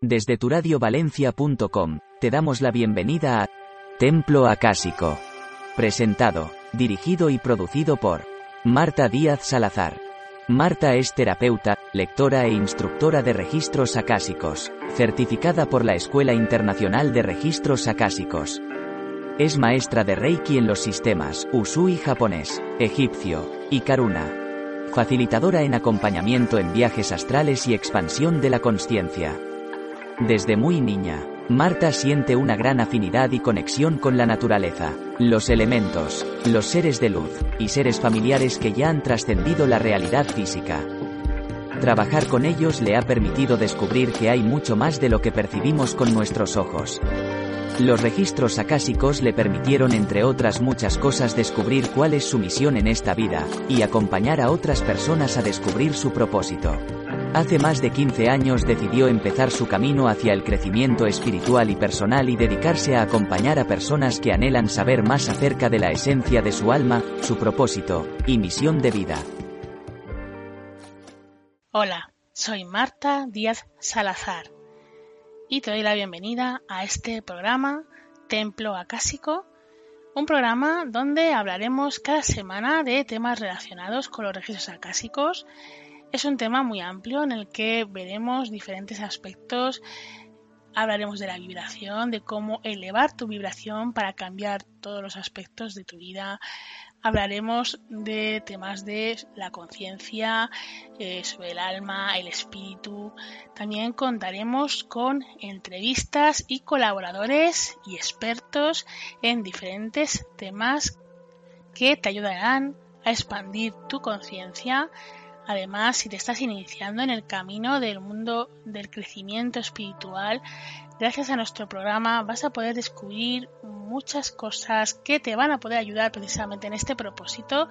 Desde turadiovalencia.com, te damos la bienvenida a Templo Acásico. Presentado, dirigido y producido por Marta Díaz Salazar. Marta es terapeuta, lectora e instructora de registros acásicos, certificada por la Escuela Internacional de Registros Acásicos. Es maestra de Reiki en los sistemas Usui japonés, egipcio y Karuna. Facilitadora en acompañamiento en viajes astrales y expansión de la conciencia. Desde muy niña, Marta siente una gran afinidad y conexión con la naturaleza, los elementos, los seres de luz, y seres familiares que ya han trascendido la realidad física. Trabajar con ellos le ha permitido descubrir que hay mucho más de lo que percibimos con nuestros ojos. Los registros acásicos le permitieron, entre otras muchas cosas, descubrir cuál es su misión en esta vida, y acompañar a otras personas a descubrir su propósito. Hace más de 15 años decidió empezar su camino hacia el crecimiento espiritual y personal y dedicarse a acompañar a personas que anhelan saber más acerca de la esencia de su alma, su propósito y misión de vida. Hola, soy Marta Díaz Salazar y te doy la bienvenida a este programa Templo Acásico, un programa donde hablaremos cada semana de temas relacionados con los registros acásicos es un tema muy amplio en el que veremos diferentes aspectos. Hablaremos de la vibración, de cómo elevar tu vibración para cambiar todos los aspectos de tu vida. Hablaremos de temas de la conciencia, eh, sobre el alma, el espíritu. También contaremos con entrevistas y colaboradores y expertos en diferentes temas que te ayudarán a expandir tu conciencia Además, si te estás iniciando en el camino del mundo del crecimiento espiritual, gracias a nuestro programa vas a poder descubrir muchas cosas que te van a poder ayudar precisamente en este propósito.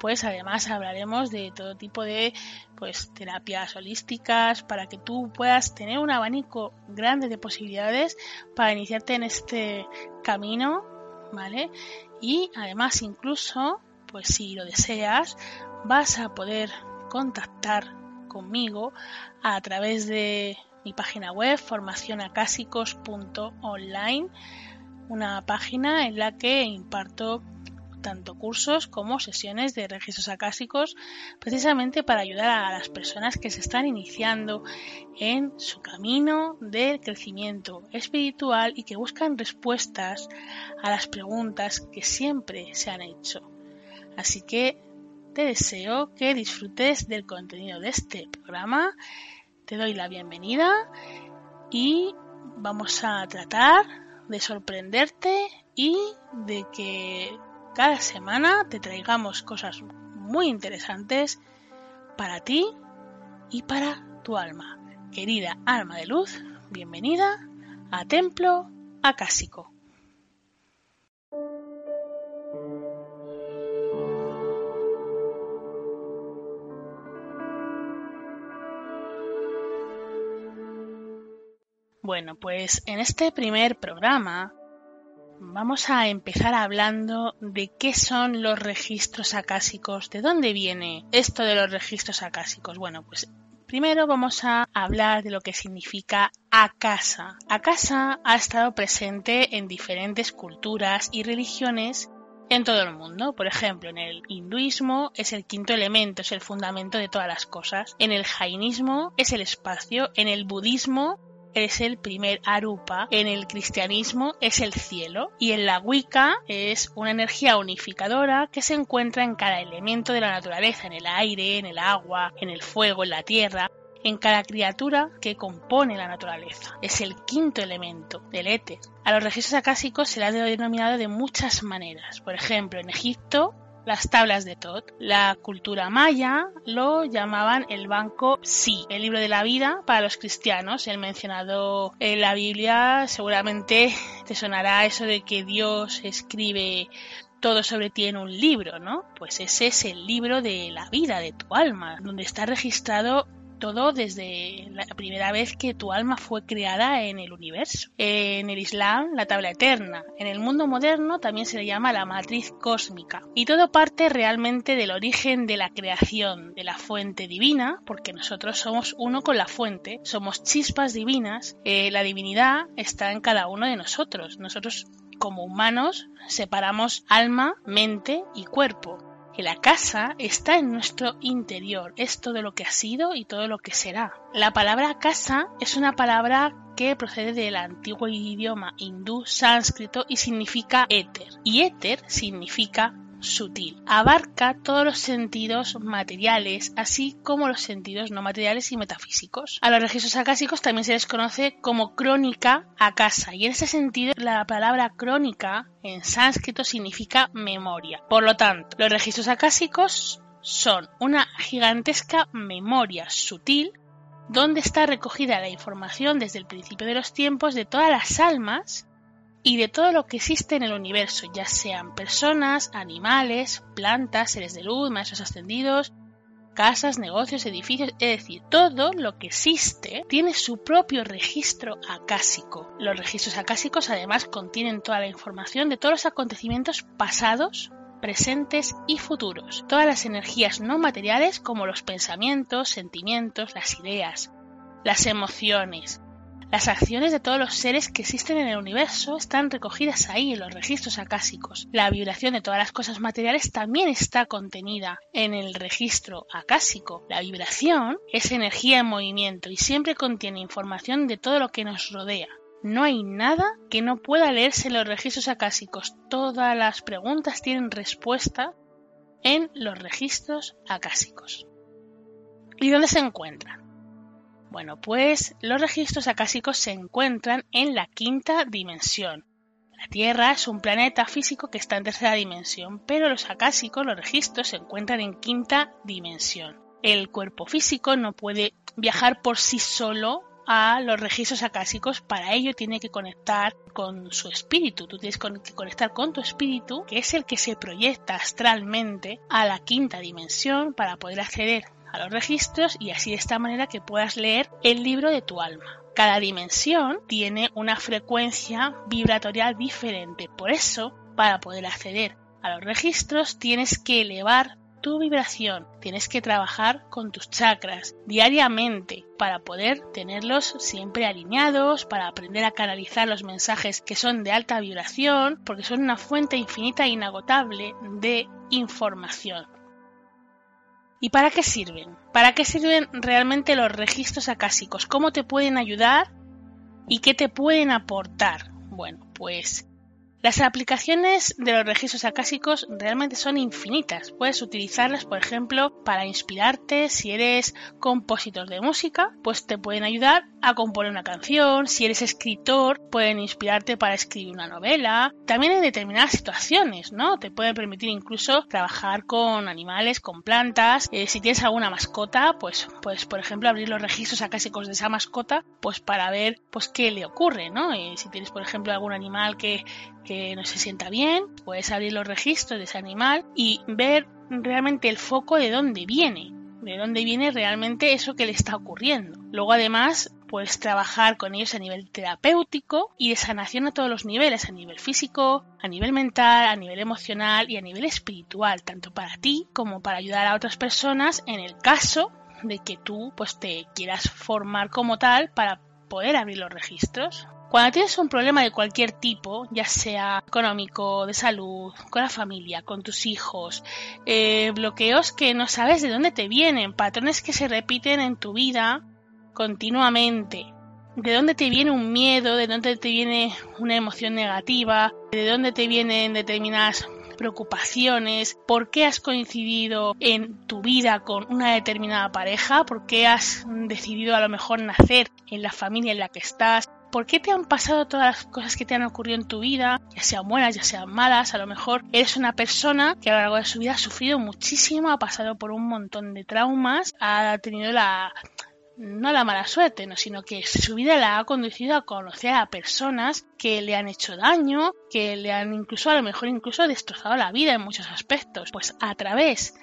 Pues además hablaremos de todo tipo de pues terapias holísticas para que tú puedas tener un abanico grande de posibilidades para iniciarte en este camino, ¿vale? Y además incluso, pues si lo deseas, vas a poder contactar conmigo a través de mi página web formacionacásicos.online, una página en la que imparto tanto cursos como sesiones de registros acásicos precisamente para ayudar a las personas que se están iniciando en su camino de crecimiento espiritual y que buscan respuestas a las preguntas que siempre se han hecho. Así que te deseo que disfrutes del contenido de este programa. Te doy la bienvenida y vamos a tratar de sorprenderte y de que cada semana te traigamos cosas muy interesantes para ti y para tu alma. Querida alma de luz, bienvenida a Templo Acásico. Bueno, pues en este primer programa vamos a empezar hablando de qué son los registros acásicos, de dónde viene esto de los registros acásicos. Bueno, pues primero vamos a hablar de lo que significa acasa. Acasa ha estado presente en diferentes culturas y religiones en todo el mundo. Por ejemplo, en el hinduismo es el quinto elemento, es el fundamento de todas las cosas. En el jainismo es el espacio. En el budismo es el primer arupa, en el cristianismo es el cielo y en la Wicca es una energía unificadora que se encuentra en cada elemento de la naturaleza, en el aire, en el agua, en el fuego, en la tierra, en cada criatura que compone la naturaleza. Es el quinto elemento del éter. A los registros acásicos se les ha denominado de muchas maneras. Por ejemplo, en Egipto las tablas de Tot. La cultura maya lo llamaban el banco Sí, el libro de la vida para los cristianos. El mencionado en la Biblia seguramente te sonará eso de que Dios escribe todo sobre ti en un libro, ¿no? Pues ese es el libro de la vida, de tu alma, donde está registrado todo desde la primera vez que tu alma fue creada en el universo. En el Islam, la tabla eterna. En el mundo moderno también se le llama la matriz cósmica. Y todo parte realmente del origen de la creación, de la fuente divina, porque nosotros somos uno con la fuente, somos chispas divinas. Eh, la divinidad está en cada uno de nosotros. Nosotros como humanos separamos alma, mente y cuerpo que la casa está en nuestro interior, es todo lo que ha sido y todo lo que será. La palabra casa es una palabra que procede del antiguo idioma hindú sánscrito y significa éter. Y éter significa sutil. Abarca todos los sentidos materiales, así como los sentidos no materiales y metafísicos. A los registros acásicos también se les conoce como crónica acasa, y en ese sentido la palabra crónica en sánscrito significa memoria. Por lo tanto, los registros acásicos son una gigantesca memoria sutil donde está recogida la información desde el principio de los tiempos de todas las almas y de todo lo que existe en el universo, ya sean personas, animales, plantas, seres de luz, maestros ascendidos, casas, negocios, edificios, es decir, todo lo que existe tiene su propio registro acásico. Los registros acásicos además contienen toda la información de todos los acontecimientos pasados, presentes y futuros, todas las energías no materiales como los pensamientos, sentimientos, las ideas, las emociones, las acciones de todos los seres que existen en el universo están recogidas ahí en los registros acásicos. La vibración de todas las cosas materiales también está contenida en el registro acásico. La vibración es energía en movimiento y siempre contiene información de todo lo que nos rodea. No hay nada que no pueda leerse en los registros acásicos. Todas las preguntas tienen respuesta en los registros acásicos. ¿Y dónde se encuentran? Bueno, pues los registros acásicos se encuentran en la quinta dimensión. La Tierra es un planeta físico que está en tercera dimensión, pero los acásicos, los registros, se encuentran en quinta dimensión. El cuerpo físico no puede viajar por sí solo a los registros acásicos, para ello tiene que conectar con su espíritu. Tú tienes que conectar con tu espíritu, que es el que se proyecta astralmente a la quinta dimensión para poder acceder a los registros y así de esta manera que puedas leer el libro de tu alma. Cada dimensión tiene una frecuencia vibratorial diferente, por eso, para poder acceder a los registros tienes que elevar tu vibración, tienes que trabajar con tus chakras diariamente para poder tenerlos siempre alineados, para aprender a canalizar los mensajes que son de alta vibración, porque son una fuente infinita e inagotable de información. ¿Y para qué sirven? ¿Para qué sirven realmente los registros acásicos? ¿Cómo te pueden ayudar? ¿Y qué te pueden aportar? Bueno, pues las aplicaciones de los registros acásicos realmente son infinitas. Puedes utilizarlas, por ejemplo, para inspirarte. Si eres compositor de música, pues te pueden ayudar a componer una canción. Si eres escritor, pueden inspirarte para escribir una novela. También en determinadas situaciones, ¿no? Te pueden permitir incluso trabajar con animales, con plantas. Eh, si tienes alguna mascota, pues puedes, por ejemplo, abrir los registros acásicos de esa mascota, pues para ver, pues qué le ocurre, ¿no? Y si tienes, por ejemplo, algún animal que que no se sienta bien, puedes abrir los registros de ese animal y ver realmente el foco de dónde viene, de dónde viene realmente eso que le está ocurriendo. Luego además puedes trabajar con ellos a nivel terapéutico y de sanación a todos los niveles, a nivel físico, a nivel mental, a nivel emocional y a nivel espiritual, tanto para ti como para ayudar a otras personas en el caso de que tú pues te quieras formar como tal para poder abrir los registros. Cuando tienes un problema de cualquier tipo, ya sea económico, de salud, con la familia, con tus hijos, eh, bloqueos que no sabes de dónde te vienen, patrones que se repiten en tu vida continuamente, de dónde te viene un miedo, de dónde te viene una emoción negativa, de dónde te vienen determinadas preocupaciones, por qué has coincidido en tu vida con una determinada pareja, por qué has decidido a lo mejor nacer en la familia en la que estás, ¿Por qué te han pasado todas las cosas que te han ocurrido en tu vida, ya sean buenas, ya sean malas? A lo mejor eres una persona que a lo largo de su vida ha sufrido muchísimo, ha pasado por un montón de traumas, ha tenido la no la mala suerte, no, sino que su vida la ha conducido a conocer a personas que le han hecho daño, que le han incluso a lo mejor incluso destrozado la vida en muchos aspectos. Pues a través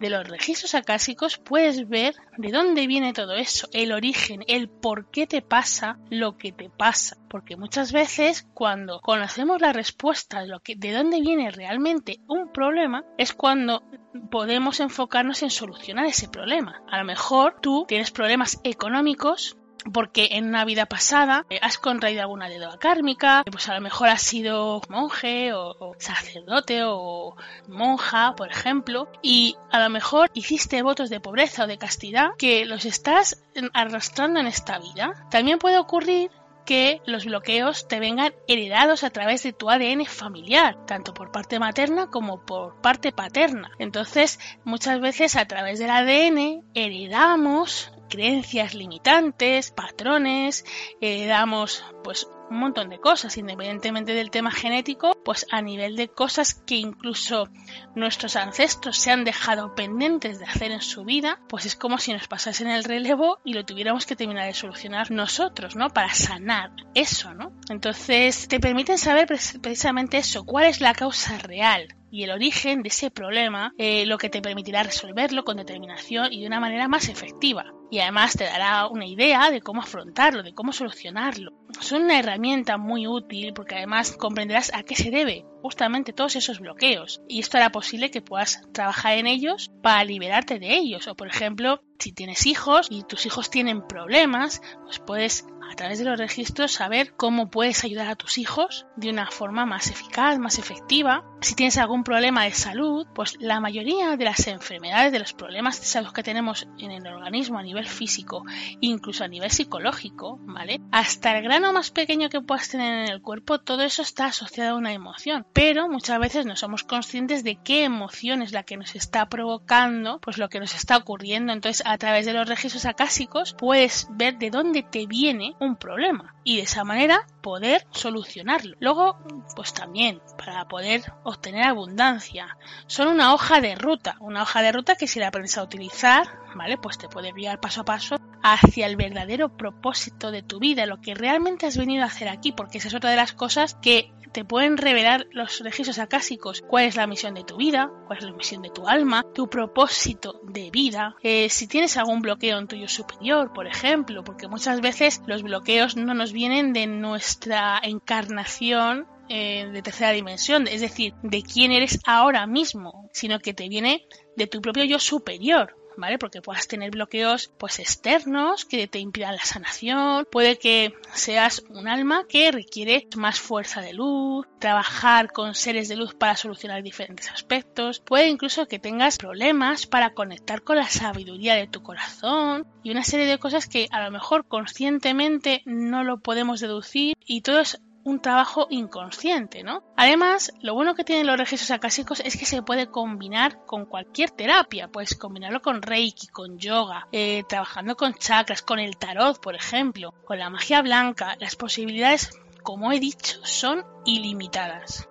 de los registros acásicos puedes ver de dónde viene todo eso, el origen, el por qué te pasa lo que te pasa. Porque muchas veces cuando conocemos la respuesta de, de dónde viene realmente un problema, es cuando podemos enfocarnos en solucionar ese problema. A lo mejor tú tienes problemas económicos porque en una vida pasada eh, has contraído alguna deuda kármica, pues a lo mejor has sido monje o, sacerdote o monja, por ejemplo, y a lo mejor hiciste votos de pobreza o de castidad que los estás arrastrando en esta vida. También puede ocurrir que los bloqueos te vengan heredados a través de tu ADN familiar, tanto por parte materna como por parte paterna. Entonces, muchas veces a través del ADN heredamos creencias limitantes, patrones, heredamos pues un montón de cosas, independientemente del tema genético, pues a nivel de cosas que incluso nuestros ancestros se han dejado pendientes de hacer en su vida, pues es como si nos pasasen el relevo y lo tuviéramos que terminar de solucionar nosotros, ¿no? Para sanar eso, ¿no? Entonces, te permiten saber precisamente eso, cuál es la causa real y el origen de ese problema, eh, lo que te permitirá resolverlo con determinación y de una manera más efectiva. Y además te dará una idea de cómo afrontarlo, de cómo solucionarlo. Son una herramienta muy útil porque además comprenderás a qué se debe justamente todos esos bloqueos y esto hará posible que puedas trabajar en ellos para liberarte de ellos o por ejemplo si tienes hijos y tus hijos tienen problemas pues puedes a través de los registros saber cómo puedes ayudar a tus hijos de una forma más eficaz, más efectiva. Si tienes algún problema de salud, pues la mayoría de las enfermedades, de los problemas de salud que tenemos en el organismo a nivel físico, incluso a nivel psicológico, ¿vale? Hasta el grano más pequeño que puedas tener en el cuerpo, todo eso está asociado a una emoción pero muchas veces no somos conscientes de qué emoción es la que nos está provocando pues lo que nos está ocurriendo. Entonces, a través de los registros acásicos puedes ver de dónde te viene un problema y de esa manera poder solucionarlo. Luego, pues también para poder obtener abundancia, son una hoja de ruta, una hoja de ruta que si la aprendes a utilizar, ¿vale? Pues te puede guiar paso a paso hacia el verdadero propósito de tu vida, lo que realmente has venido a hacer aquí, porque esa es otra de las cosas que te pueden revelar los registros acásicos. Cuál es la misión de tu vida, cuál es la misión de tu alma, tu propósito de vida, eh, si tienes algún bloqueo en tuyo superior, por ejemplo, porque muchas veces los bloqueos no nos vienen de nuestra encarnación eh, de tercera dimensión, es decir, de quién eres ahora mismo, sino que te viene de tu propio yo superior, ¿vale? Porque puedas tener bloqueos pues externos que te impidan la sanación, puede que seas un alma que requiere más fuerza de luz, trabajar con seres de luz para solucionar diferentes aspectos, puede incluso que tengas problemas para conectar con la sabiduría de tu corazón y una serie de cosas que a lo mejor conscientemente no lo podemos deducir y todo es un trabajo inconsciente, ¿no? Además, lo bueno que tienen los registros acásicos es que se puede combinar con cualquier terapia, puedes combinarlo con Reiki, con yoga, eh, trabajando con chakras, con el tarot, por ejemplo, con la magia blanca. Las posibilidades, como he dicho, son ilimitadas.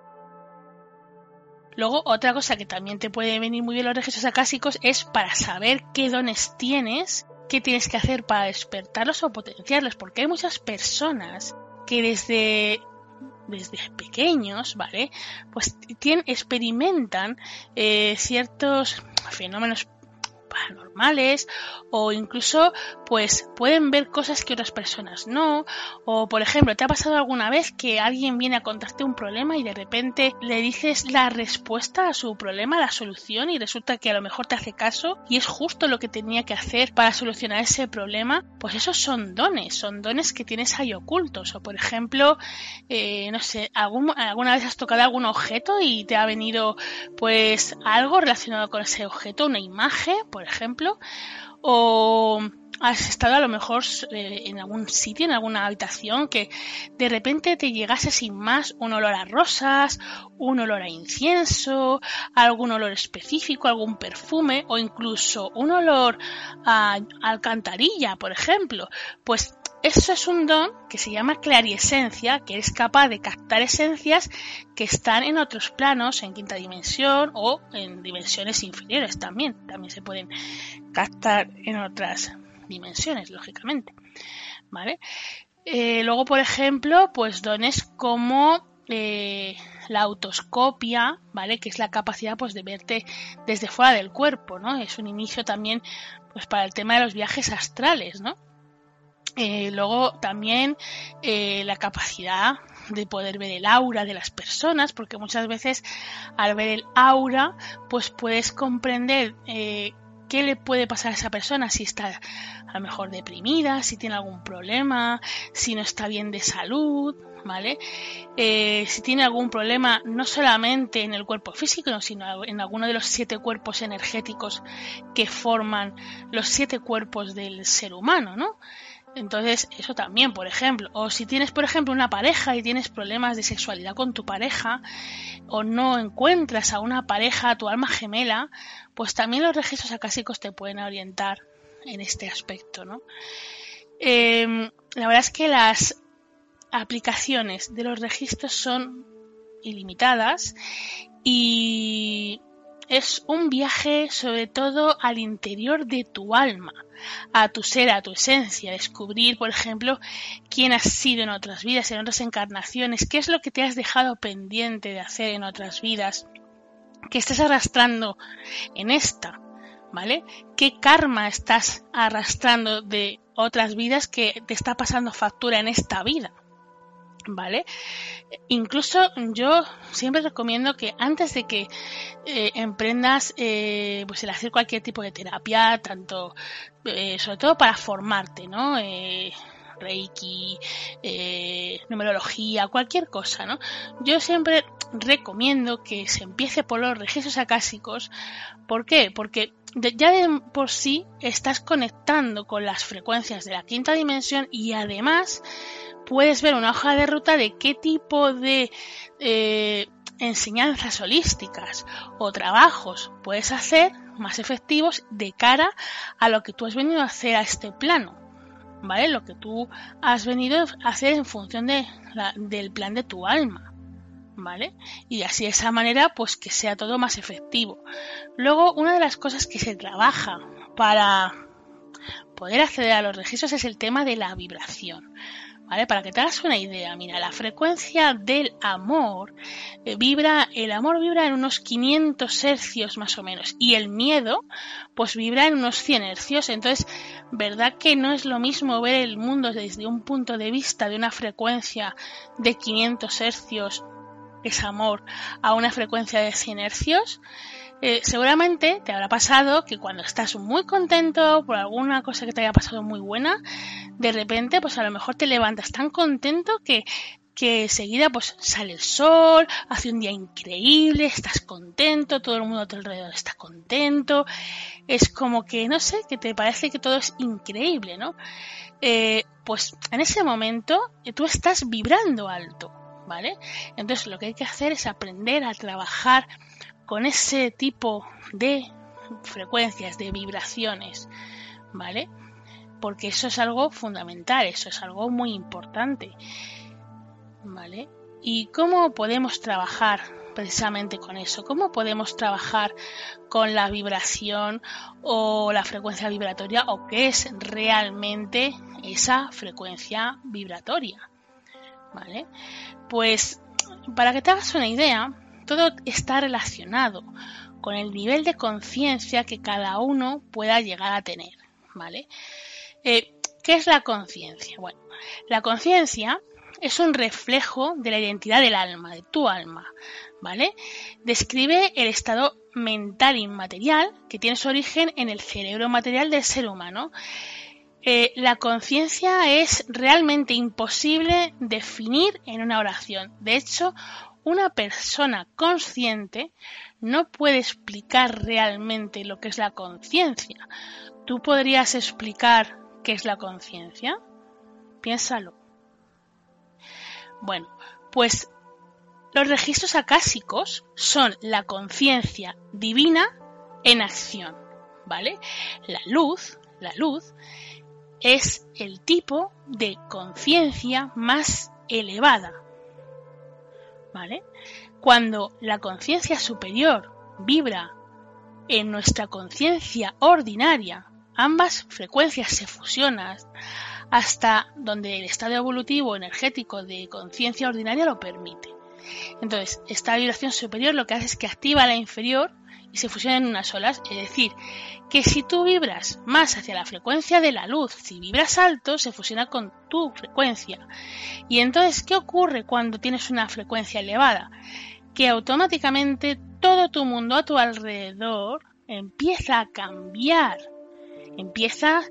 Luego, otra cosa que también te puede venir muy bien los registros acásicos es para saber qué dones tienes, qué tienes que hacer para despertarlos o potenciarlos, porque hay muchas personas que desde desde pequeños, ¿vale? Pues tienen, experimentan eh, ciertos fenómenos paranormales o incluso pues pueden ver cosas que otras personas no. O por ejemplo te ha pasado alguna vez que alguien viene a contarte un problema y de repente le dices la respuesta a su problema la solución y resulta que a lo mejor te hace caso y es justo lo que tenía que hacer para solucionar ese problema pues esos son dones son dones que tienes ahí ocultos. O por ejemplo eh, no sé alguna vez has tocado algún objeto y te ha venido pues algo relacionado con ese objeto una imagen por ejemplo, o has estado a lo mejor eh, en algún sitio, en alguna habitación, que de repente te llegase sin más un olor a rosas, un olor a incienso, algún olor específico, algún perfume o incluso un olor a alcantarilla, por ejemplo, pues eso es un don que se llama clariesencia, que es capaz de captar esencias que están en otros planos, en quinta dimensión o en dimensiones inferiores también. También se pueden captar en otras dimensiones, lógicamente. ¿Vale? Eh, luego, por ejemplo, pues dones como eh, la autoscopia, ¿vale? Que es la capacidad pues de verte desde fuera del cuerpo, ¿no? Es un inicio también pues para el tema de los viajes astrales, ¿no? Eh, luego también eh, la capacidad de poder ver el aura de las personas, porque muchas veces al ver el aura, pues puedes comprender eh, qué le puede pasar a esa persona, si está a lo mejor deprimida, si tiene algún problema, si no está bien de salud, ¿vale? Si tiene algún problema no solamente en el cuerpo físico, sino en alguno de los siete cuerpos energéticos que forman los siete cuerpos del ser humano, ¿no? Entonces, eso también, por ejemplo. O si tienes, por ejemplo, una pareja y tienes problemas de sexualidad con tu pareja, o no encuentras a una pareja, a tu alma gemela, pues también los registros acásicos te pueden orientar en este aspecto, ¿no? Em, la verdad es que las aplicaciones de los registros son ilimitadas y es un viaje sobre todo al interior de tu alma, a tu ser, a tu esencia, descubrir, por ejemplo, quién has sido en otras vidas, en otras encarnaciones, qué es lo que te has dejado pendiente de hacer en otras vidas, que estás arrastrando en esta, ¿vale? ¿Qué karma estás arrastrando de otras vidas que te está pasando factura en esta vida? ¿Vale? Incluso yo siempre recomiendo que antes de que eh, emprendas eh, pues el hacer cualquier tipo de terapia, tanto eh, sobre todo para formarte, ¿no? Reiki, numerología, cualquier cosa, ¿no? Yo siempre recomiendo que se empiece por los registros acásicos. ¿Por qué? Porque ya de por sí estás conectando con las frecuencias de la quinta dimensión y además puedes ver una hoja de ruta de qué tipo de eh, enseñanzas holísticas o trabajos puedes hacer más efectivos de cara a lo que tú has venido a hacer a este plano. ¿Vale? Lo que tú has venido a hacer en función de del plan de tu alma. ¿Vale? Y así de esa manera, pues que sea todo más efectivo. Luego, una de las cosas que se trabaja para poder acceder a los registros es el tema de la vibración. ¿Vale? Para que te hagas una idea, mira, la frecuencia del amor eh, vibra, el amor vibra en unos 500 hercios más o menos y el miedo pues vibra en unos 100 hercios. Entonces, ¿verdad que no es lo mismo ver el mundo desde un punto de vista de una frecuencia de 500 hercios, es amor, a una frecuencia de 100 hercios? Eh, seguramente te habrá pasado que cuando estás muy contento por alguna cosa que te haya pasado muy buena, de repente, pues a lo mejor te levantas tan contento que que seguida pues sale el sol, hace un día increíble, estás contento, todo el mundo a tu alrededor está contento, es como que, no sé, que te parece que todo es increíble, ¿no? Eh, pues en ese momento eh, tú estás vibrando alto, ¿vale? Entonces lo que hay que hacer es aprender a trabajar con ese tipo de frecuencias, de vibraciones, ¿vale? Porque eso es algo fundamental, eso es algo muy importante, ¿vale? ¿Y cómo podemos trabajar precisamente con eso? ¿Cómo podemos trabajar con la vibración o la frecuencia vibratoria o qué es realmente esa frecuencia vibratoria? ¿Vale? Pues para que te hagas una idea, todo está relacionado con el nivel de conciencia que cada uno pueda llegar a tener, ¿vale? Eh, ¿Qué es la conciencia? Bueno, la conciencia es un reflejo de la identidad del alma, de tu alma, ¿vale? Describe el estado mental inmaterial que tiene su origen en el cerebro material del ser humano. Eh, la conciencia es realmente imposible definir en una oración. De hecho, una persona consciente no puede explicar realmente lo que es la conciencia. ¿Tú podrías explicar qué es la conciencia? Piénsalo. Bueno, pues los registros acásicos son la conciencia divina en acción, ¿vale? La luz, la luz es el tipo de conciencia más elevada, ¿vale? Cuando la conciencia superior vibra en nuestra conciencia ordinaria, ambas frecuencias se fusionan hasta donde el estado evolutivo energético de conciencia ordinaria lo permite. Entonces, esta vibración superior lo que hace es que activa la inferior y se fusionan en unas olas. Es decir, que si tú vibras más hacia la frecuencia de la luz, si vibras alto, se fusiona con tu frecuencia. Y entonces, ¿qué ocurre cuando tienes una frecuencia elevada? Que automáticamente todo tu mundo a tu alrededor empieza a cambiar. Empiezas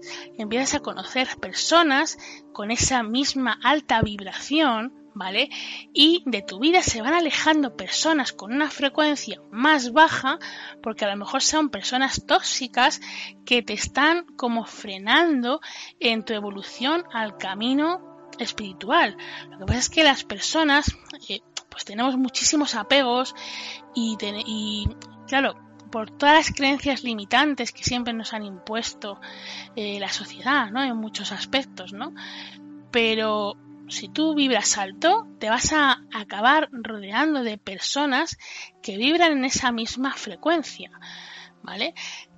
a conocer personas con esa misma alta vibración ¿vale? Y de tu vida se van alejando personas con una frecuencia más baja porque a lo mejor son personas tóxicas que te están como frenando en tu evolución al camino espiritual. Lo que pasa es que las personas eh, pues tenemos muchísimos apegos y, claro, por todas las creencias limitantes que siempre nos han impuesto eh, la sociedad, ¿no? En muchos aspectos, ¿no? Pero si tú vibras alto, te vas a acabar rodeando de personas que vibran en esa misma frecuencia, ¿vale?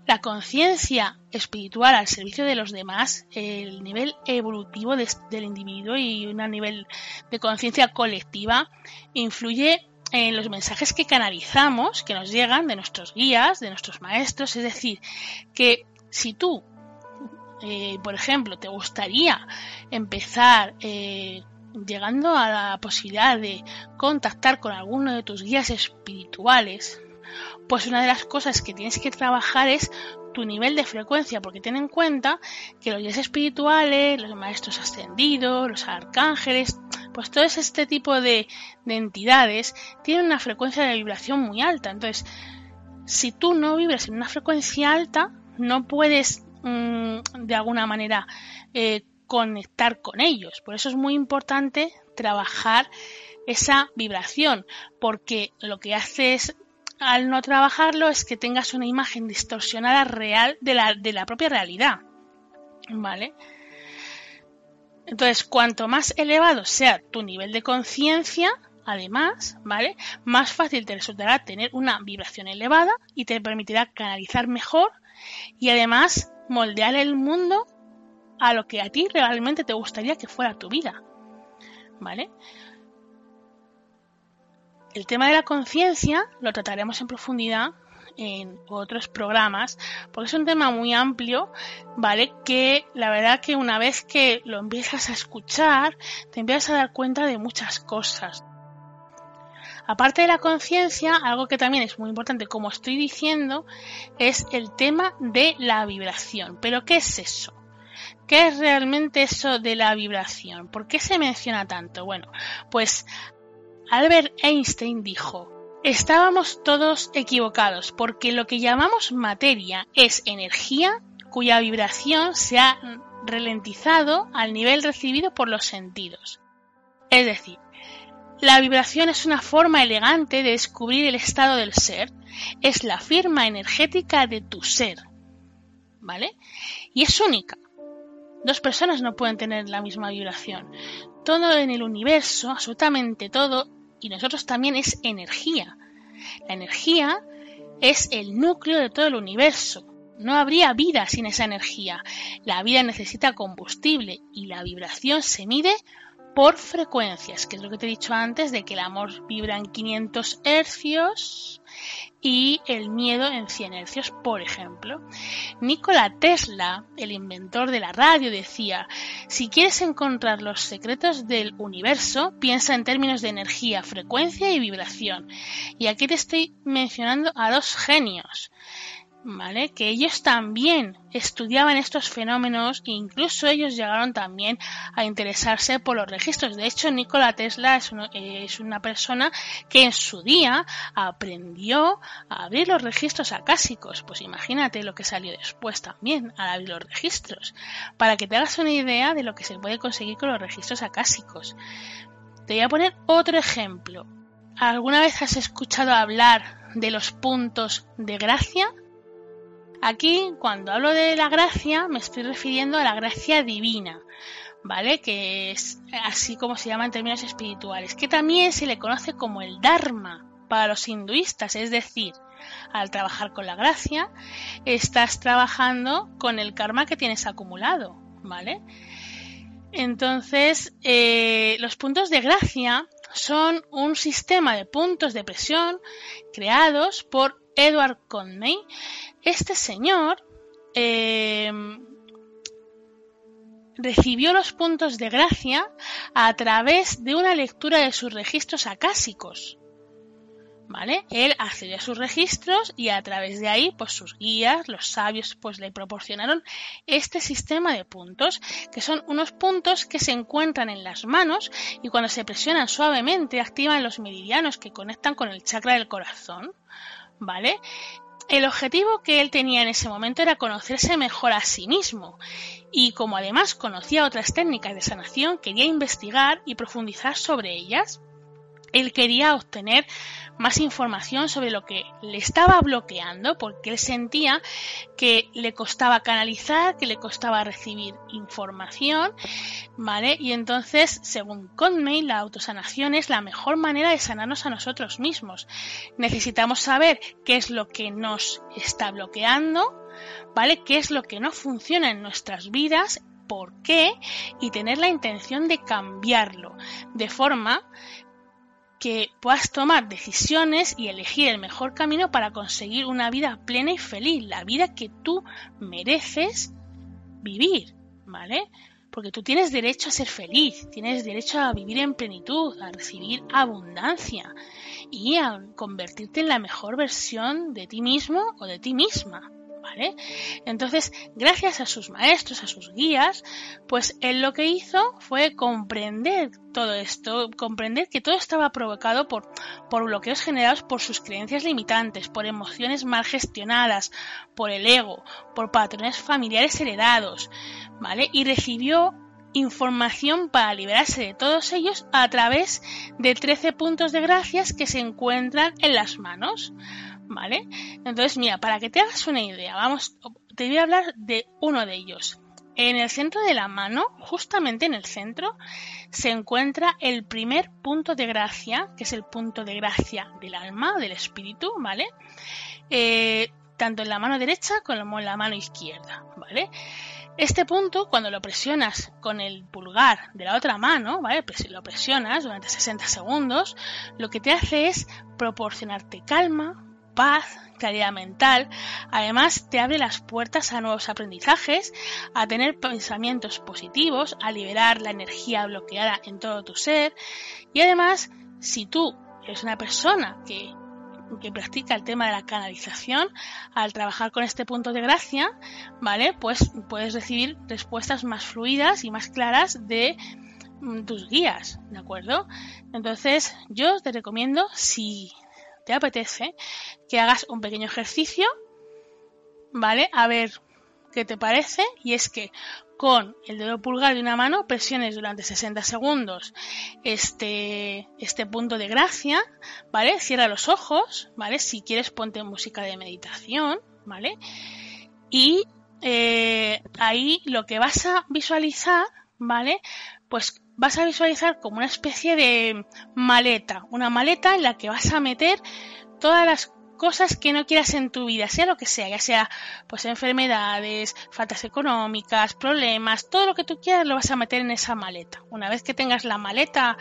La conciencia espiritual al servicio de los demás, el nivel evolutivo del individuo y un nivel de conciencia colectiva influye en los mensajes que canalizamos, que nos llegan de nuestros guías, de nuestros maestros, es decir, que si tú eh, por ejemplo, te gustaría empezar eh, llegando a la posibilidad de contactar con alguno de tus guías espirituales, pues una de las cosas que tienes que trabajar es tu nivel de frecuencia, porque ten en cuenta que los guías espirituales, los maestros ascendidos, los arcángeles, pues todo este tipo de, de entidades tienen una frecuencia de vibración muy alta. Entonces, si tú no vibras en una frecuencia alta, no puedes Mm, de alguna manera eh, conectar con ellos. Por eso es muy importante trabajar esa vibración, porque lo que haces al no trabajarlo es que tengas una imagen distorsionada real de la, de la propia realidad. ¿Vale? Entonces, cuanto más elevado sea tu nivel de conciencia, además, ¿vale? Más fácil te resultará tener una vibración elevada y te permitirá canalizar mejor y además moldear el mundo a lo que a ti realmente te gustaría que fuera tu vida. ¿Vale? El tema de la conciencia lo trataremos en profundidad en otros programas, porque es un tema muy amplio, ¿vale? Que la verdad que una vez que lo empiezas a escuchar, te empiezas a dar cuenta de muchas cosas. Aparte de la conciencia, algo que también es muy importante, como estoy diciendo, es el tema de la vibración. ¿Pero qué es eso? ¿Qué es realmente eso de la vibración? ¿Por qué se menciona tanto? Bueno, pues Albert Einstein dijo, estábamos todos equivocados porque lo que llamamos materia es energía cuya vibración se ha ralentizado al nivel recibido por los sentidos. Es decir, la vibración es una forma elegante de descubrir el estado del ser, es la firma energética de tu ser, ¿vale? Y es única. Dos personas no pueden tener la misma vibración. Todo en el universo, absolutamente todo, y nosotros también es energía. La energía es el núcleo de todo el universo. No habría vida sin esa energía. La vida necesita combustible y la vibración se mide por frecuencias, que es lo que te he dicho antes de que el amor vibra en 500 hercios y el miedo en 100 hercios, por ejemplo. Nikola Tesla, el inventor de la radio, decía, si quieres encontrar los secretos del universo, piensa en términos de energía, frecuencia y vibración. Y aquí te estoy mencionando a dos genios. ¿Vale? Que ellos también estudiaban estos fenómenos e incluso ellos llegaron también a interesarse por los registros. De hecho, Nikola Tesla es, una persona que en su día aprendió a abrir los registros acásicos. Pues imagínate lo que salió después también al abrir los registros. Para que te hagas una idea de lo que se puede conseguir con los registros acásicos. Te voy a poner otro ejemplo. ¿Alguna vez has escuchado hablar de los puntos de gracia? Aquí, cuando hablo de la gracia, me estoy refiriendo a la gracia divina, ¿vale? Que es así como se llama en términos espirituales, que también se le conoce como el Dharma para los hinduistas, es decir, al trabajar con la gracia, estás trabajando con el karma que tienes acumulado, ¿vale? Entonces, eh, los puntos de gracia son un sistema de puntos de presión creados por Edward Conway. Este señor eh, recibió los puntos de gracia a través de una lectura de sus registros acásicos. ¿Vale? Él accedió a sus registros y a través de ahí, pues sus guías, los sabios, pues le proporcionaron este sistema de puntos, que son unos puntos que se encuentran en las manos y cuando se presionan suavemente activan los meridianos que conectan con el chakra del corazón. ¿Vale? El objetivo que él tenía en ese momento era conocerse mejor a sí mismo y como además conocía otras técnicas de sanación, quería investigar y profundizar sobre ellas. Él quería obtener más información sobre lo que le estaba bloqueando porque él sentía que le costaba canalizar, que le costaba recibir información, ¿vale? Y entonces, según Conway, la autosanación es la mejor manera de sanarnos a nosotros mismos. Necesitamos saber qué es lo que nos está bloqueando, ¿vale? ¿Qué es lo que no funciona en nuestras vidas? ¿Por qué? Y tener la intención de cambiarlo de forma que puedas tomar decisiones y elegir el mejor camino para conseguir una vida plena y feliz, la vida que tú mereces vivir, ¿vale? Porque tú tienes derecho a ser feliz, tienes derecho a vivir en plenitud, a recibir abundancia y a convertirte en la mejor versión de ti mismo o de ti misma. Entonces, gracias a sus maestros, a sus guías, pues él lo que hizo fue comprender todo esto, comprender que todo estaba provocado por, por bloqueos generados por sus creencias limitantes, por emociones mal gestionadas, por el ego, por patrones familiares heredados, ¿vale? Y recibió información para liberarse de todos ellos a través de 13 puntos de gracias que se encuentran en las manos. ¿Vale? Entonces, mira, para que te hagas una idea, vamos, te voy a hablar de uno de ellos. En el centro de la mano, justamente en el centro, se encuentra el primer punto de gracia, que es el punto de gracia del alma, del espíritu, ¿vale? Eh, tanto en la mano derecha como en la mano izquierda, ¿vale? Este punto, cuando lo presionas con el pulgar de la otra mano, ¿vale? Lo presionas durante 60 segundos, lo que te hace es proporcionarte calma, paz, claridad mental. Además, te abre las puertas a nuevos aprendizajes, a tener pensamientos positivos, a liberar la energía bloqueada en todo tu ser. Y además, si tú eres una persona que, que practica el tema de la canalización, al trabajar con este punto de gracia, ¿vale? Pues puedes recibir respuestas más fluidas y más claras de mm, tus guías, ¿de acuerdo? Entonces, yo te recomiendo, si te apetece, que hagas un pequeño ejercicio, ¿vale? A ver qué te parece. Y es que con el dedo pulgar de una mano presiones durante 60 segundos este, este punto de gracia, ¿vale? Cierra los ojos, ¿vale? Si quieres ponte música de meditación, ¿vale? Y eh, ahí lo que vas a visualizar, ¿vale? Pues vas a visualizar como una especie de maleta, una maleta en la que vas a meter todas las cosas que no quieras en tu vida, sea lo que sea, ya sea pues enfermedades, faltas económicas, problemas, todo lo que tú quieras lo vas a meter en esa maleta. Una vez que tengas la maleta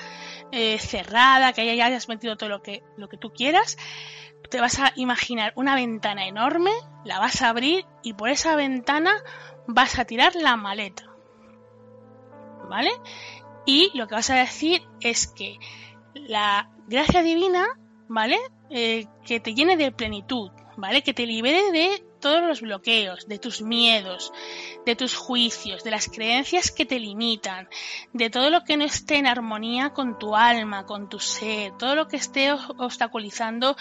eh, cerrada, que ya hayas metido todo lo que, lo que tú quieras, te vas a imaginar una ventana enorme, la vas a abrir y por esa ventana vas a tirar la maleta. ¿Vale? Y lo que vas a decir es que la gracia divina, ¿vale? Eh, que te llene de plenitud, ¿vale? Que te libere de todos los bloqueos, de tus miedos, de tus juicios, de las creencias que te limitan, de todo lo que no esté en armonía con tu alma, con tu ser, todo lo que esté obstaculizando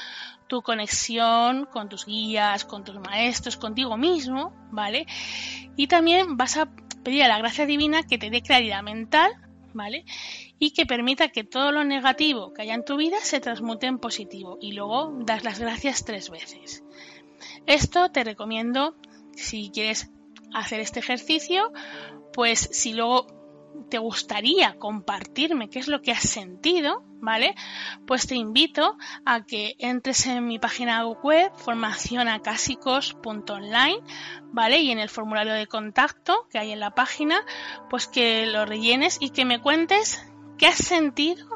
tu conexión con tus guías, con tus maestros, contigo mismo, ¿vale? Y también vas a pedir a la gracia divina que te dé claridad mental ¿vale? Y que permita que todo lo negativo que haya en tu vida se transmute en positivo y luego das las gracias tres veces. Esto te recomiendo si quieres hacer este ejercicio, pues si luego te gustaría compartirme qué es lo que has sentido, ¿vale? Pues te invito a que entres en mi página web formacionacásicos.online, ¿vale? Y en el formulario de contacto que hay en la página, pues que lo rellenes y que me cuentes ¿Qué has sentido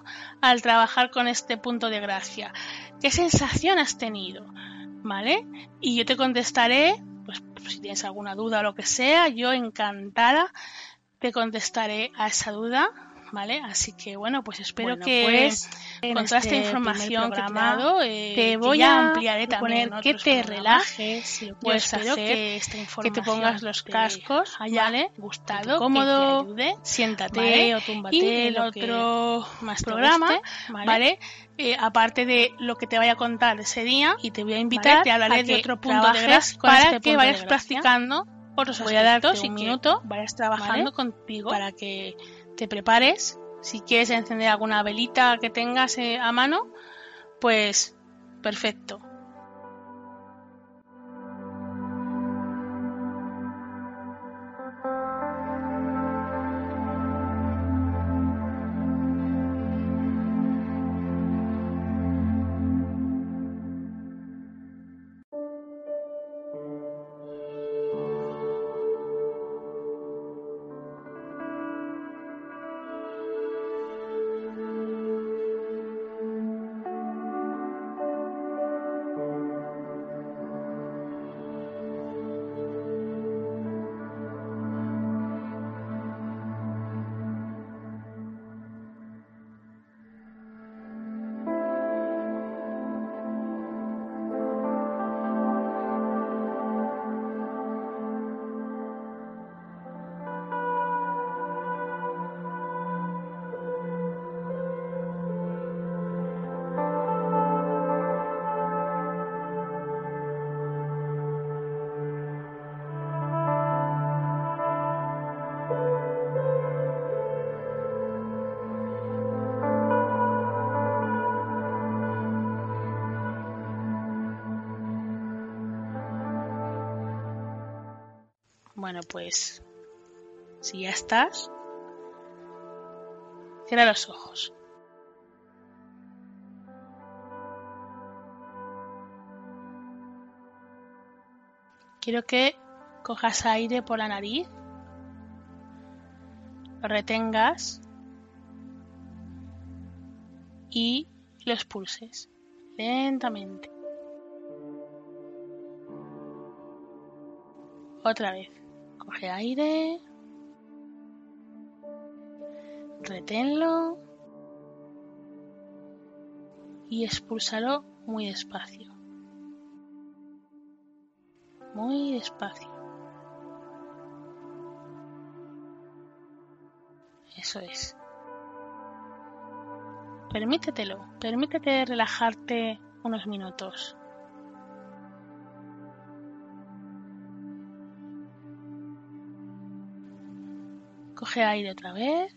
al trabajar con este punto de gracia? ¿Qué sensación has tenido? ¿Vale? Y yo te contestaré, pues si tienes alguna duda o lo que sea, yo encantada te contestaré a esa duda ¿vale? Así que bueno, pues espero que pues, con toda esta este información que te, dado, eh, te voy a ampliaré también que te relajes, lo puedes hacer, que, esta que te pongas los cascos, haya gustado, cómodo, ayude, siéntate o túmbate, y el otro más programa, ¿vale? Eh, aparte de lo que te vaya a contar ese día y te voy a invitar, te hablaré de otro punto de gracia para este que vayas practicando otros voy a darte un minuto, vayas trabajando contigo para que te prepares. Si quieres encender alguna velita que tengas eh, a mano, pues perfecto. Bueno, pues si ya estás, cierra los ojos. Quiero que cojas aire por la nariz, lo retengas y lo expulses lentamente. Otra vez. Coge aire. Reténlo. Y expúlsalo muy despacio. Muy despacio. Eso es. Permítetelo, permítete relajarte unos minutos. Coge aire otra vez.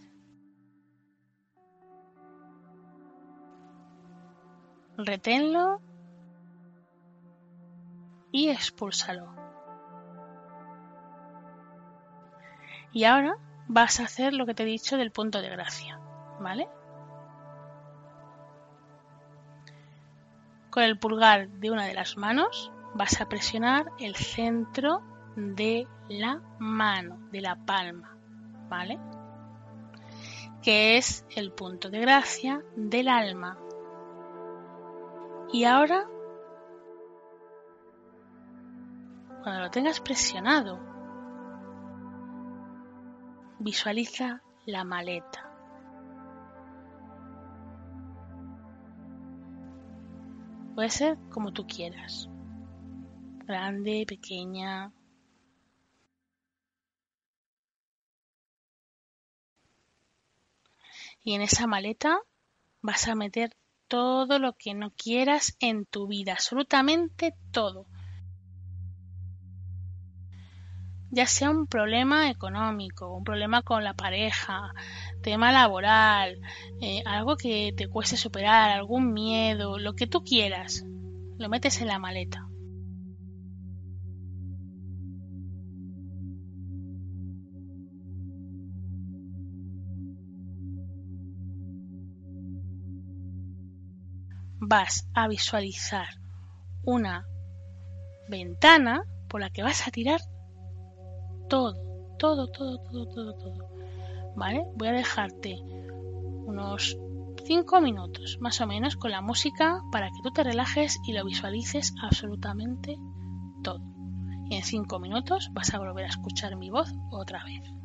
Reténlo. Y expúlsalo. Y ahora vas a hacer lo que te he dicho del punto de gracia, ¿vale? Con el pulgar de una de las manos vas a presionar el centro de la mano, de la palma. ¿Vale? Que es el punto de gracia del alma. Y ahora, cuando lo tengas presionado, visualiza la maleta. Puede ser como tú quieras. Grande, pequeña, y en esa maleta vas a meter todo lo que no quieras en tu vida, absolutamente todo. Ya sea un problema económico, un problema con la pareja, tema laboral, eh, algo que te cueste superar, algún miedo, lo que tú quieras, lo metes en la maleta. Vas a visualizar una ventana por la que vas a tirar todo, todo, todo, todo, todo, todo. ¿Vale? Voy a dejarte unos 5 minutos más o menos con la música para que tú te relajes y lo visualices absolutamente todo. Y en 5 minutos vas a volver a escuchar mi voz otra vez.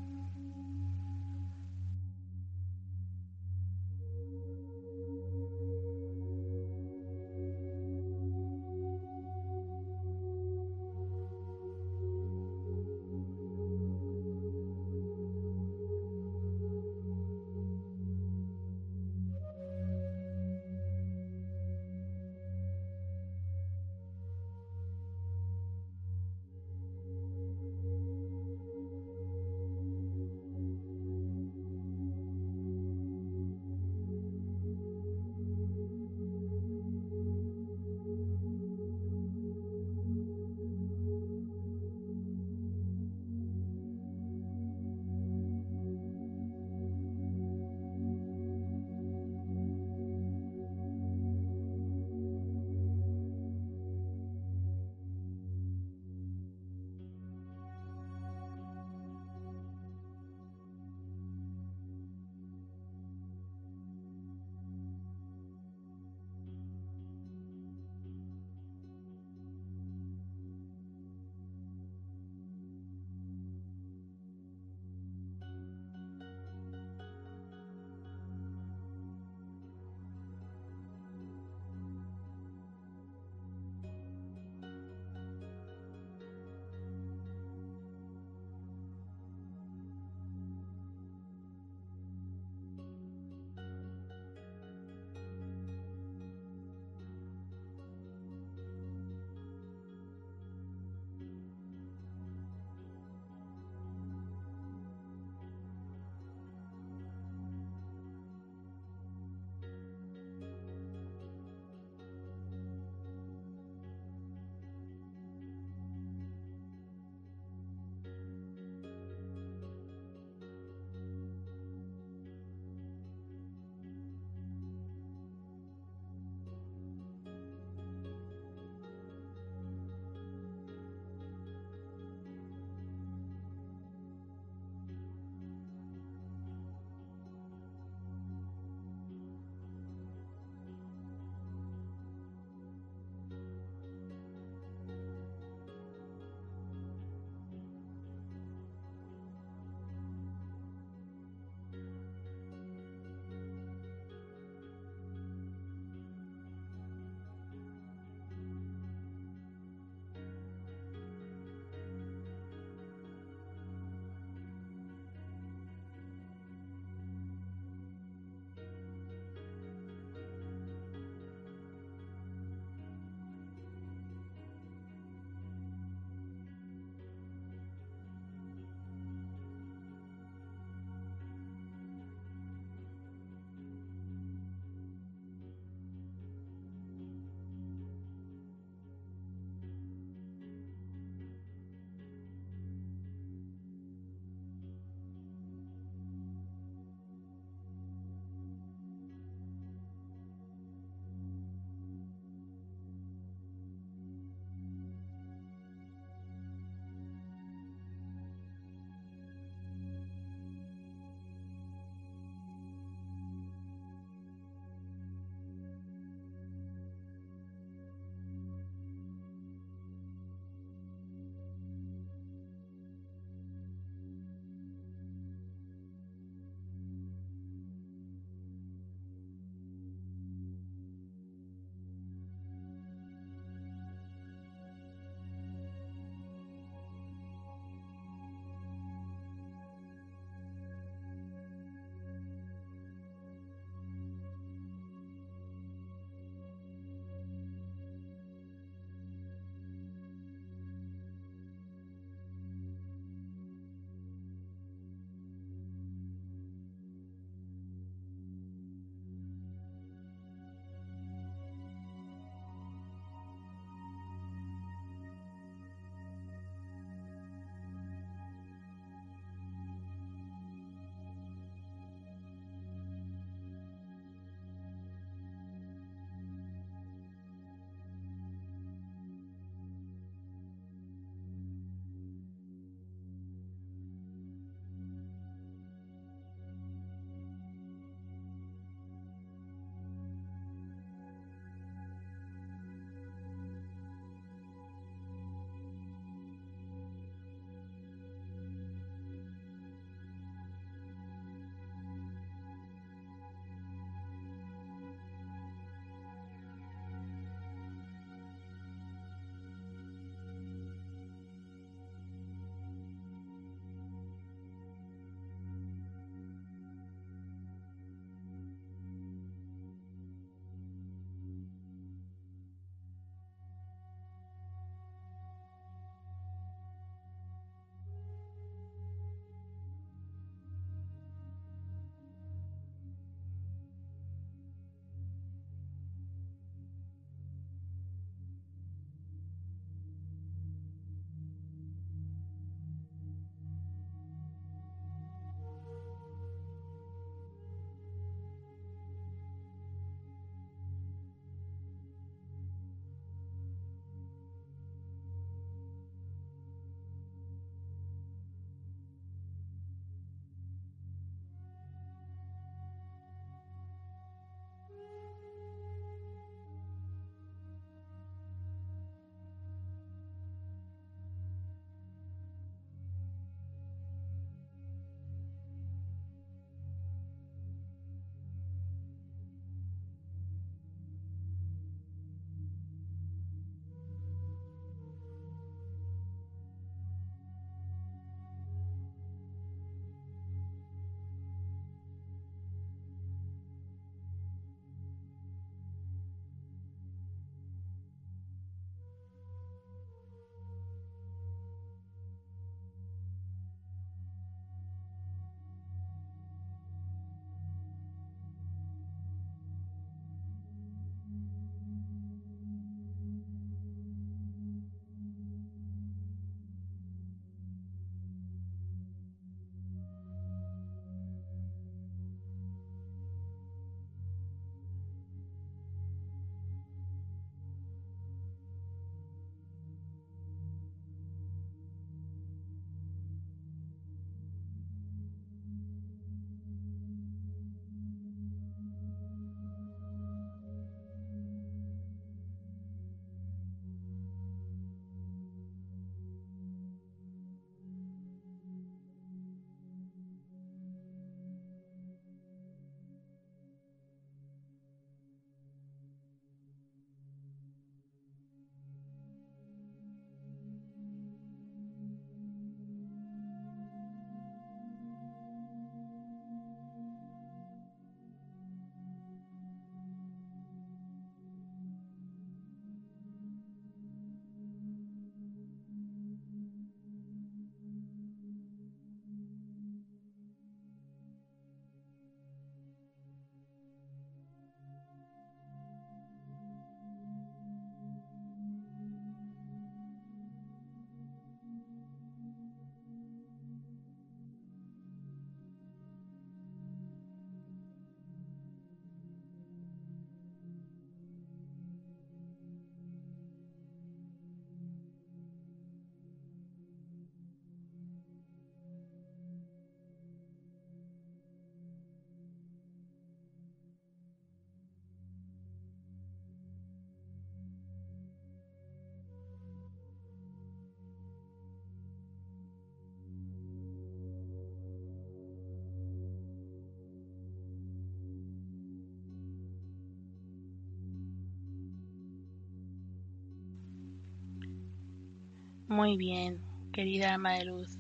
Muy bien, querida alma de luz.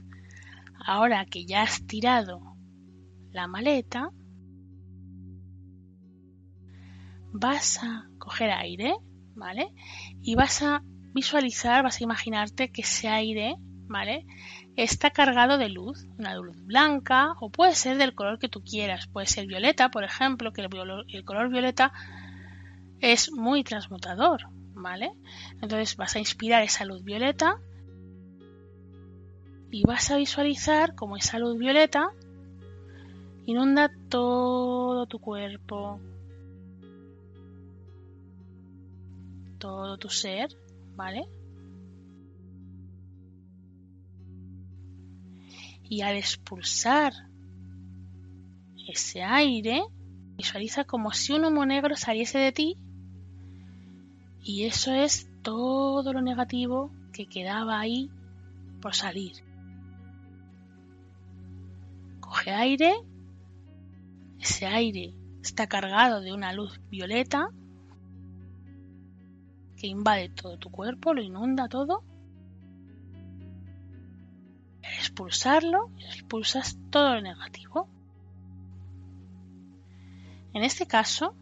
Ahora que ya has tirado la maleta, vas a coger aire, ¿vale? Y vas a visualizar, vas a imaginarte que ese aire, ¿vale? Está cargado de luz, una luz blanca o puede ser del color que tú quieras, puede ser violeta, por ejemplo, que el, color violeta es muy transmutador, ¿vale? Entonces vas a inspirar esa luz violeta y vas a visualizar como esa luz violeta inunda todo tu cuerpo, todo tu ser, ¿vale? Y al expulsar ese aire, visualiza como si un humo negro saliese de ti y eso es todo lo negativo que quedaba ahí por salir. Coge aire, ese aire está cargado de una luz violeta que invade todo tu cuerpo, lo inunda todo. Expulsarlo, expulsas todo lo negativo. En este caso,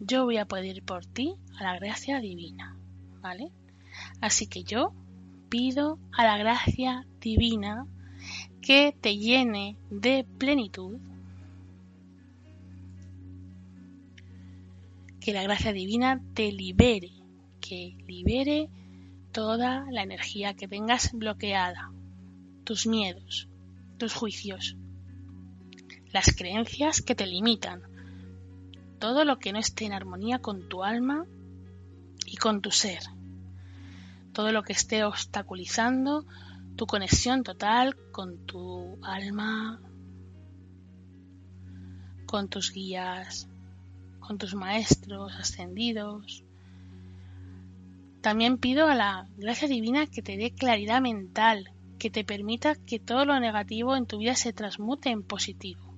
yo voy a pedir por ti a la gracia divina, ¿vale? Así que yo pido a la gracia divina que te llene de plenitud, que la gracia divina te libere, que libere toda la energía que tengas bloqueada, tus miedos, tus juicios, las creencias que te limitan, todo lo que no esté en armonía con tu alma y con tu ser, todo lo que esté obstaculizando tu conexión total con tu alma, con tus guías, con tus maestros ascendidos. También pido a la gracia divina que te dé claridad mental, que te permita que todo lo negativo en tu vida se transmute en positivo.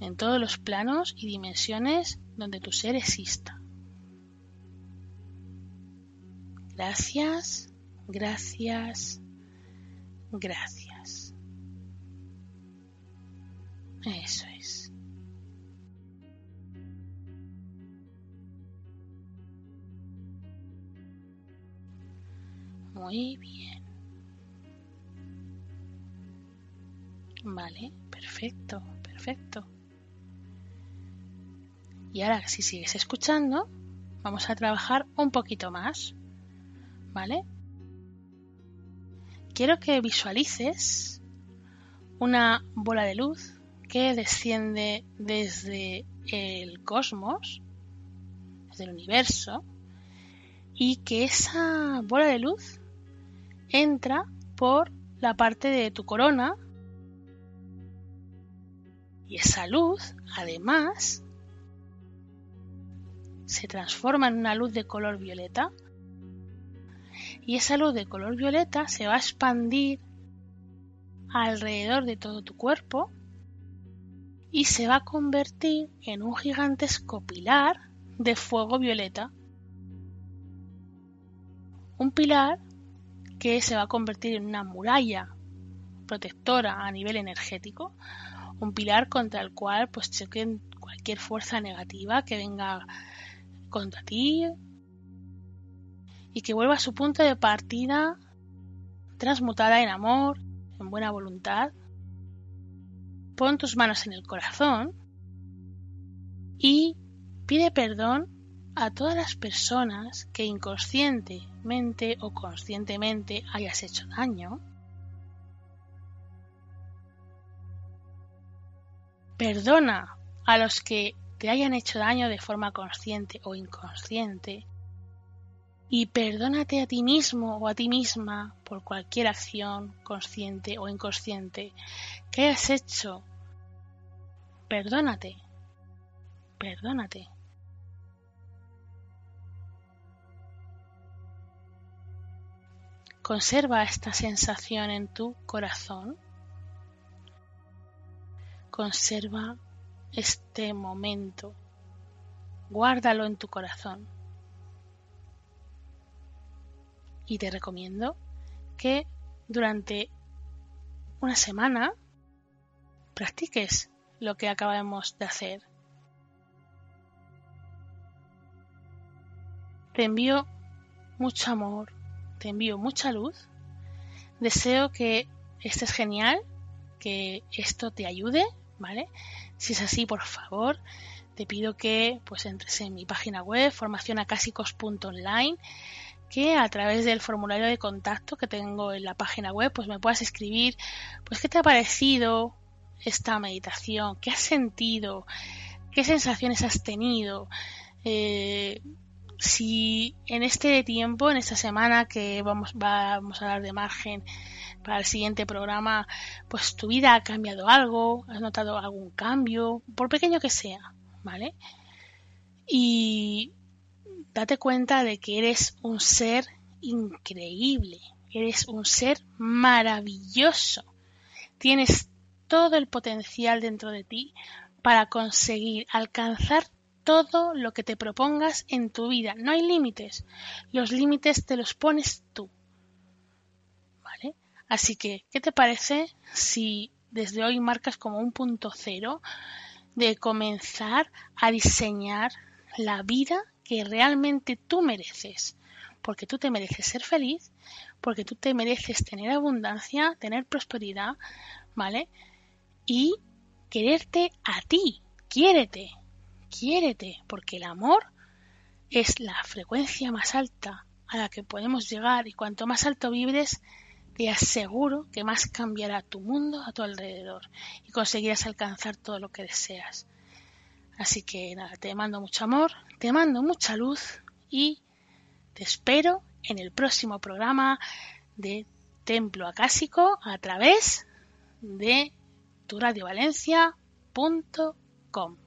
En todos los planos y dimensiones donde tu ser exista. Gracias, gracias, gracias. Eso es. Muy bien. Vale, perfecto, perfecto. Y ahora, si sigues escuchando, vamos a trabajar un poquito más. ¿Vale? Quiero que visualices una bola de luz que desciende desde el cosmos, desde el universo, y que esa bola de luz entra por la parte de tu corona y esa luz, además, se transforma en una luz de color violeta y esa luz de color violeta se va a expandir alrededor de todo tu cuerpo y se va a convertir en un gigantesco pilar de fuego violeta. Un pilar que se va a convertir en una muralla protectora a nivel energético, un pilar contra el cual pues chequen cualquier fuerza negativa que venga contra ti y que vuelva a su punto de partida transmutada en amor, en buena voluntad. Pon tus manos en el corazón y pide perdón a todas las personas que inconscientemente o conscientemente hayas hecho daño. Perdona a los que te hayan hecho daño de forma consciente o inconsciente. Y perdónate a ti mismo o a ti misma por cualquier acción consciente o inconsciente que hayas hecho. Perdónate. Perdónate. Conserva esta sensación en tu corazón. Conserva este momento. Guárdalo en tu corazón. Y te recomiendo que durante una semana practiques lo que acabamos de hacer. Te envío mucho amor, te envío mucha luz. Deseo que estés genial, que esto te ayude, ¿vale? Si es así, por favor, te pido que pues entres en mi página web formacionacásicos.online que a través del formulario de contacto que tengo en la página web pues me puedas escribir pues qué te ha parecido esta meditación, qué has sentido, qué sensaciones has tenido, eh, si en este tiempo, en esta semana que vamos, vamos a dar de margen para el siguiente programa, pues tu vida ha cambiado algo, has notado algún cambio, por pequeño que sea, ¿vale? Y date cuenta de que eres un ser increíble, eres un ser maravilloso, tienes todo el potencial dentro de ti para conseguir alcanzar todo lo que te propongas en tu vida. No hay límites. Los límites te los pones tú. ¿Vale? Así que, ¿qué te parece si desde hoy marcas como un punto cero de comenzar a diseñar la vida que realmente tú mereces? Porque tú te mereces ser feliz, porque tú te mereces tener abundancia, tener prosperidad, ¿vale? Y quererte a ti, quiérete, quiérete, porque el amor es la frecuencia más alta a la que podemos llegar y cuanto más alto vibres, te aseguro que más cambiará tu mundo a tu alrededor y conseguirás alcanzar todo lo que deseas. Así que nada, te mando mucho amor, te mando mucha luz y te espero en el próximo programa de Templo Acásico a través de turadioValencia.com.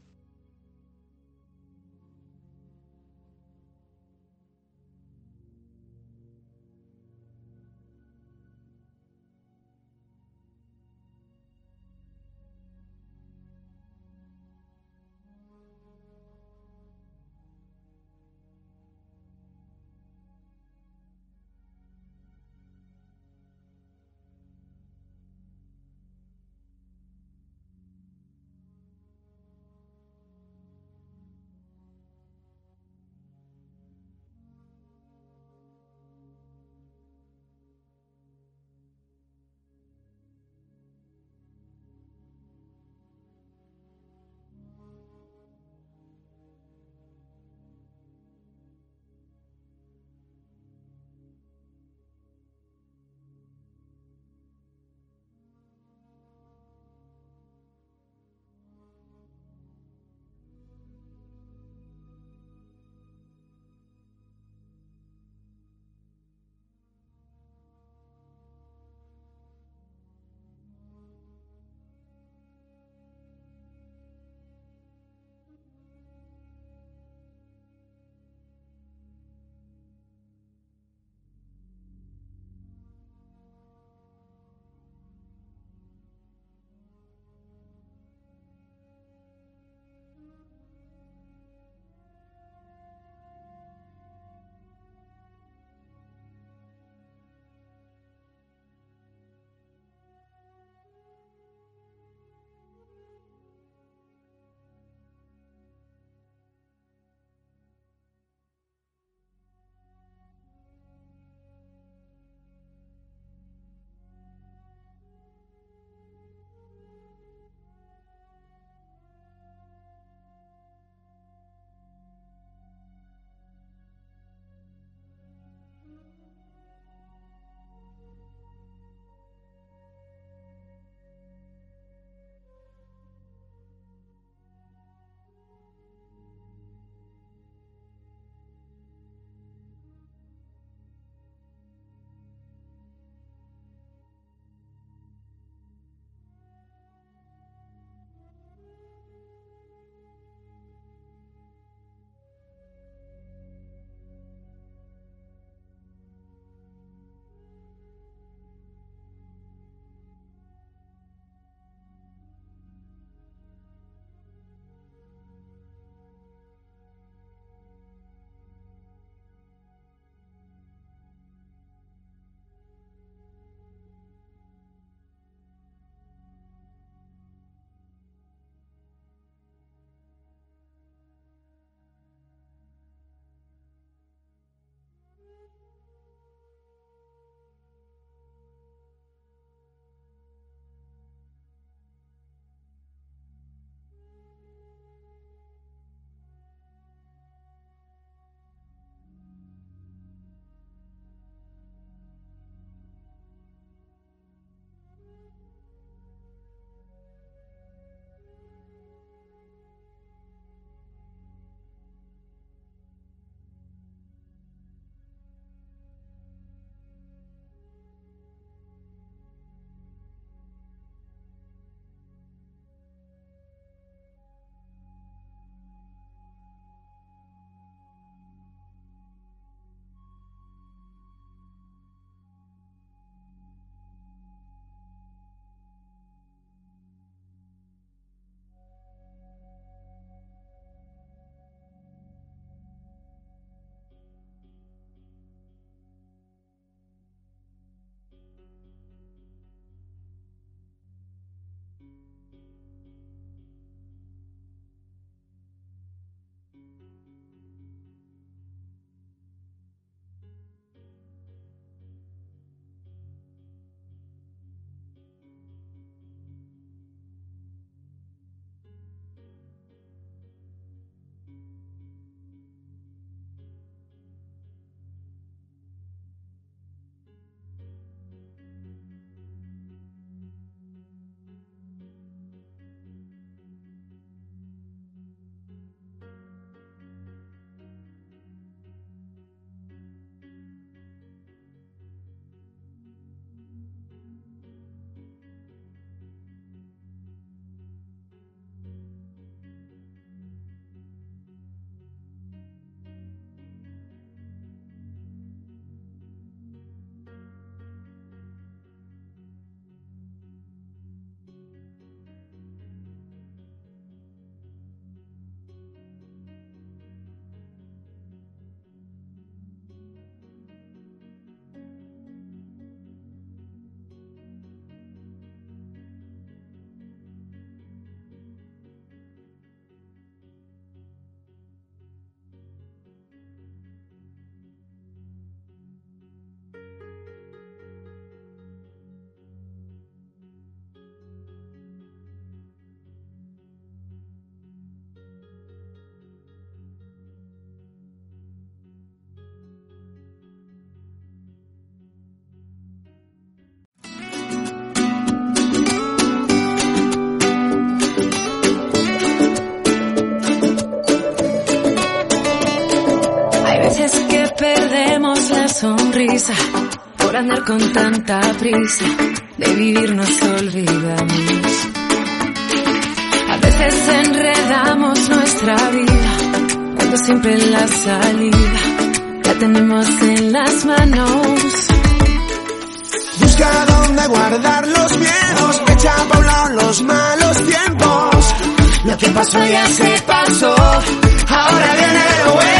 por andar con tanta prisa. De vivir nos olvidamos. A veces enredamos nuestra vida cuando siempre la salida la tenemos en las manos. Busca dónde guardar los miedos, echa pa' un lado los malos tiempos. Lo que pasó ya se pasó, ahora viene lo bueno.